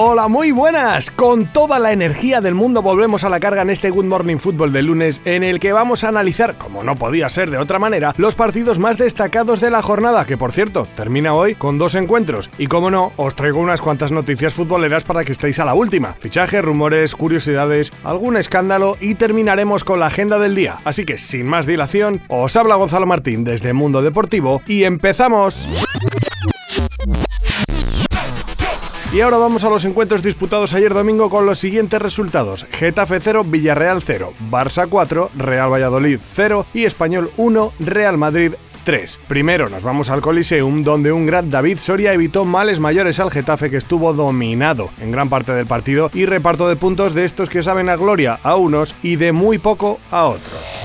Hola, muy buenas. Con toda la energía del mundo volvemos a la carga en este Good Morning Football del lunes en el que vamos a analizar, como no podía ser de otra manera, los partidos más destacados de la jornada, que por cierto, termina hoy con dos encuentros. Y como no, os traigo unas cuantas noticias futboleras para que estéis a la última. Fichajes, rumores, curiosidades, algún escándalo y terminaremos con la agenda del día. Así que sin más dilación, os habla Gonzalo Martín desde Mundo Deportivo y empezamos. Y ahora vamos a los encuentros disputados ayer domingo con los siguientes resultados. Getafe 0, Villarreal 0, Barça 4, Real Valladolid 0 y Español 1, Real Madrid 3. Primero nos vamos al Coliseum, donde un gran David Soria evitó males mayores al Getafe que estuvo dominado en gran parte del partido y reparto de puntos de estos que saben a gloria a unos y de muy poco a otros.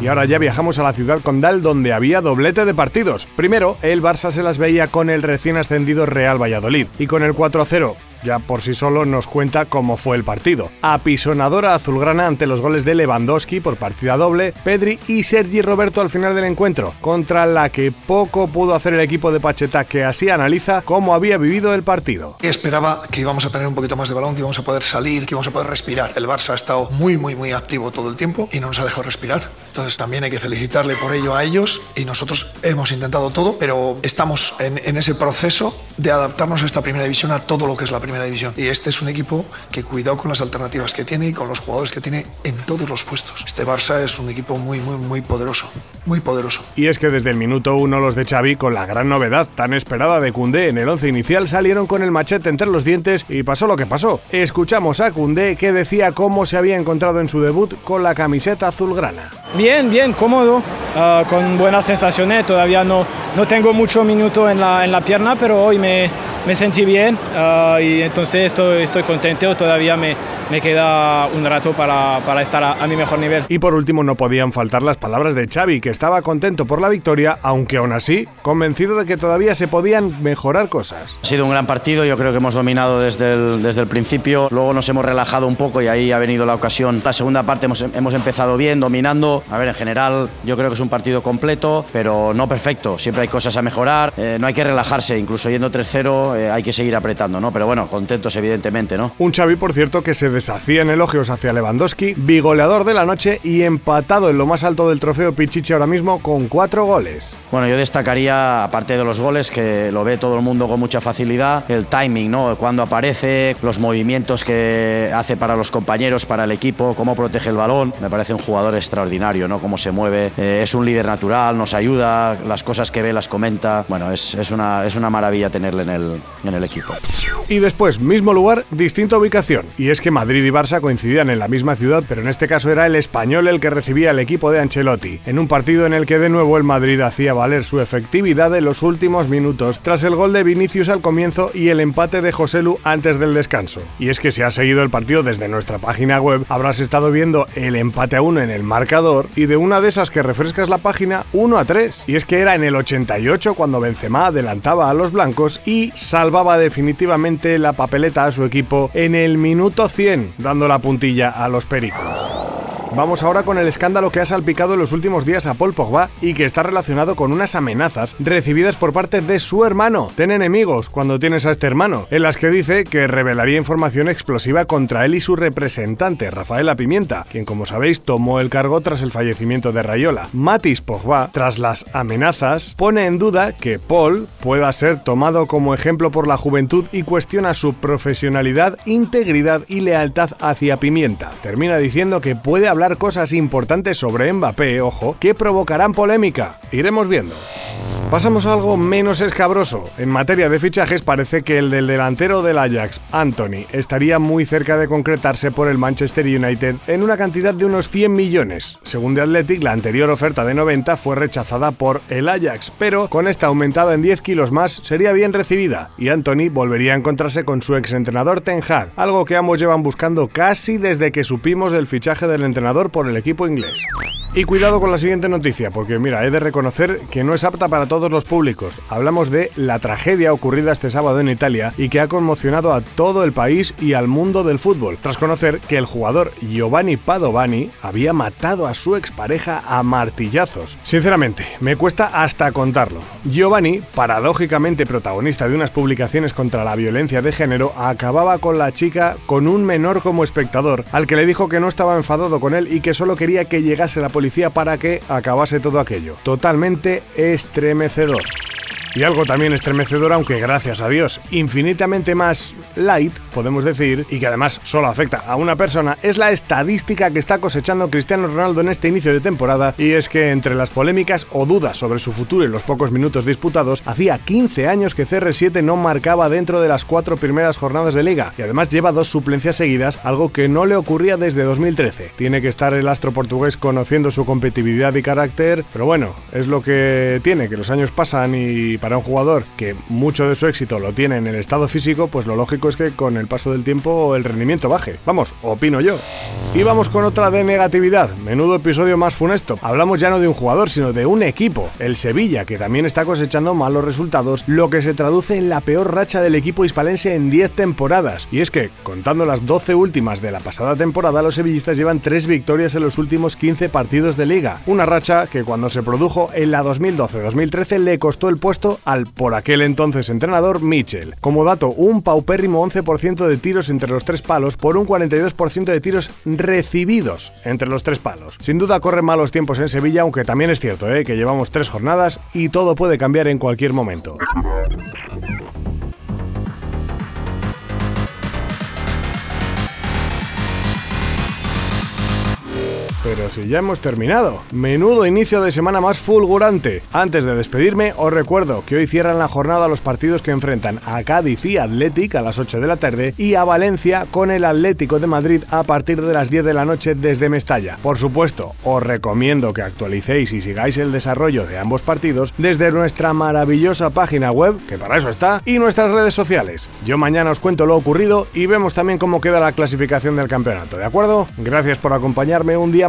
Y ahora ya viajamos a la ciudad condal donde había doblete de partidos. Primero, el Barça se las veía con el recién ascendido Real Valladolid y con el 4-0 ya por sí solo nos cuenta cómo fue el partido. Apisonadora azulgrana ante los goles de Lewandowski por partida doble, Pedri y Sergi Roberto al final del encuentro, contra la que poco pudo hacer el equipo de Pacheta que así analiza cómo había vivido el partido. Esperaba que íbamos a tener un poquito más de balón, que íbamos a poder salir, que íbamos a poder respirar. El Barça ha estado muy, muy, muy activo todo el tiempo y no nos ha dejado respirar. Entonces también hay que felicitarle por ello a ellos y nosotros hemos intentado todo, pero estamos en, en ese proceso de adaptarnos a esta primera división, a todo lo que es la primera división. Y este es un equipo que cuidado con las alternativas que tiene y con los jugadores que tiene en todos los puestos. Este Barça es un equipo muy, muy, muy poderoso. Muy poderoso. Y es que desde el minuto uno los de Xavi, con la gran novedad tan esperada de Cundé en el once inicial, salieron con el machete entre los dientes y pasó lo que pasó. Escuchamos a Cundé que decía cómo se había encontrado en su debut con la camiseta azulgrana. Bien, bien, cómodo, uh, con buenas sensaciones. Todavía no, no tengo mucho minuto en la, en la pierna, pero hoy me, me sentí bien uh, y entonces estoy, estoy contento. Todavía me, me queda un rato para, para estar a, a, mi mejor nivel. Y por último no podían faltar las palabras de Xavi, que estaba contento por la victoria, aunque aún así convencido de que todavía se podían mejorar cosas. Ha sido un gran partido, yo creo que hemos dominado desde el, desde el principio, luego nos hemos relajado un poco y ahí ha venido la ocasión. La segunda parte hemos, hemos empezado bien, dominando. A ver, en general yo creo que es un partido completo, pero no perfecto. Siempre hay cosas a mejorar, eh, no hay que relajarse, incluso yendo 3-0 eh, hay que seguir apretando, ¿no? Pero bueno, contentos evidentemente, ¿no? Un Xavi, por cierto, que se deshacía en elogios hacia Lewandowski, bigoleador de la noche y empatado en lo más alto del trofeo Pichichi ahora mismo con cuatro goles. Bueno, yo destacaría, aparte de los goles, que lo ve todo el mundo con mucha facilidad, el timing, ¿no? Cuando aparece, los movimientos que hace para los compañeros, para el equipo, cómo protege el balón. Me parece un jugador extraordinario, ¿no? Cómo se mueve. Eh, es un líder natural, nos ayuda, las cosas que ve las comenta. Bueno, es, es, una, es una maravilla tenerle en el, en el equipo. Y después, mismo lugar, distinta ubicación. Y es que Madrid y Barça coincidían en la misma ciudad, pero en este caso era el español el que recibía al equipo de Ancelotti, en un partido en el que de nuevo el Madrid hacía valer su efectividad en los últimos minutos, tras el gol de Vinicius al comienzo y el empate de Joselu antes del descanso. Y es que si has seguido el partido desde nuestra página web, habrás estado viendo el empate a uno en el marcador y de una de esas que refrescas la página 1 a 3. Y es que era en el 88 cuando Benzema adelantaba a los blancos y salvaba definitivamente la papeleta a su equipo en el minuto 100, dando la puntilla a los pericos. Vamos ahora con el escándalo que ha salpicado en los últimos días a Paul Pogba y que está relacionado con unas amenazas recibidas por parte de su hermano. Ten enemigos cuando tienes a este hermano, en las que dice que revelaría información explosiva contra él y su representante, Rafaela Pimienta, quien como sabéis tomó el cargo tras el fallecimiento de Rayola. Matis Pogba, tras las amenazas, pone en duda que Paul pueda ser tomado como ejemplo por la juventud y cuestiona su profesionalidad, integridad y lealtad hacia Pimienta. Termina diciendo que puede hablar cosas importantes sobre Mbappé, ojo, que provocarán polémica. Iremos viendo. Pasamos a algo menos escabroso. En materia de fichajes parece que el del delantero del Ajax, Anthony, estaría muy cerca de concretarse por el Manchester United en una cantidad de unos 100 millones. Según The Athletic, la anterior oferta de 90 fue rechazada por el Ajax, pero con esta aumentada en 10 kilos más sería bien recibida y Anthony volvería a encontrarse con su exentrenador Ten Hag, algo que ambos llevan buscando casi desde que supimos del fichaje del entrenador por el equipo inglés. Y cuidado con la siguiente noticia, porque mira, he de reconocer que no es apta para todos los públicos. Hablamos de la tragedia ocurrida este sábado en Italia y que ha conmocionado a todo el país y al mundo del fútbol, tras conocer que el jugador Giovanni Padovani había matado a su expareja a martillazos. Sinceramente, me cuesta hasta contarlo. Giovanni, paradójicamente protagonista de unas publicaciones contra la violencia de género, acababa con la chica con un menor como espectador, al que le dijo que no estaba enfadado con y que solo quería que llegase la policía para que acabase todo aquello. Totalmente estremecedor. Y algo también estremecedor, aunque gracias a Dios infinitamente más light, podemos decir, y que además solo afecta a una persona, es la estadística que está cosechando Cristiano Ronaldo en este inicio de temporada, y es que entre las polémicas o dudas sobre su futuro y los pocos minutos disputados, hacía 15 años que CR7 no marcaba dentro de las cuatro primeras jornadas de liga, y además lleva dos suplencias seguidas, algo que no le ocurría desde 2013. Tiene que estar el astro portugués conociendo su competitividad y carácter, pero bueno, es lo que tiene, que los años pasan y para un jugador que mucho de su éxito lo tiene en el estado físico, pues lo lógico es que con el paso del tiempo el rendimiento baje. Vamos, opino yo. Y vamos con otra de negatividad. Menudo episodio más funesto. Hablamos ya no de un jugador, sino de un equipo, el Sevilla, que también está cosechando malos resultados, lo que se traduce en la peor racha del equipo hispalense en 10 temporadas. Y es que, contando las 12 últimas de la pasada temporada, los sevillistas llevan 3 victorias en los últimos 15 partidos de liga. Una racha que cuando se produjo en la 2012-2013 le costó el puesto al por aquel entonces entrenador Mitchell. Como dato, un paupérrimo 11% de tiros entre los tres palos por un 42% de tiros recibidos entre los tres palos. Sin duda corren malos tiempos en Sevilla, aunque también es cierto ¿eh? que llevamos tres jornadas y todo puede cambiar en cualquier momento. Pero si ya hemos terminado. Menudo inicio de semana más fulgurante. Antes de despedirme, os recuerdo que hoy cierran la jornada los partidos que enfrentan a Cádiz y Athletic a las 8 de la tarde y a Valencia con el Atlético de Madrid a partir de las 10 de la noche desde Mestalla. Por supuesto, os recomiendo que actualicéis y sigáis el desarrollo de ambos partidos desde nuestra maravillosa página web, que para eso está, y nuestras redes sociales. Yo mañana os cuento lo ocurrido y vemos también cómo queda la clasificación del campeonato, ¿de acuerdo? Gracias por acompañarme un día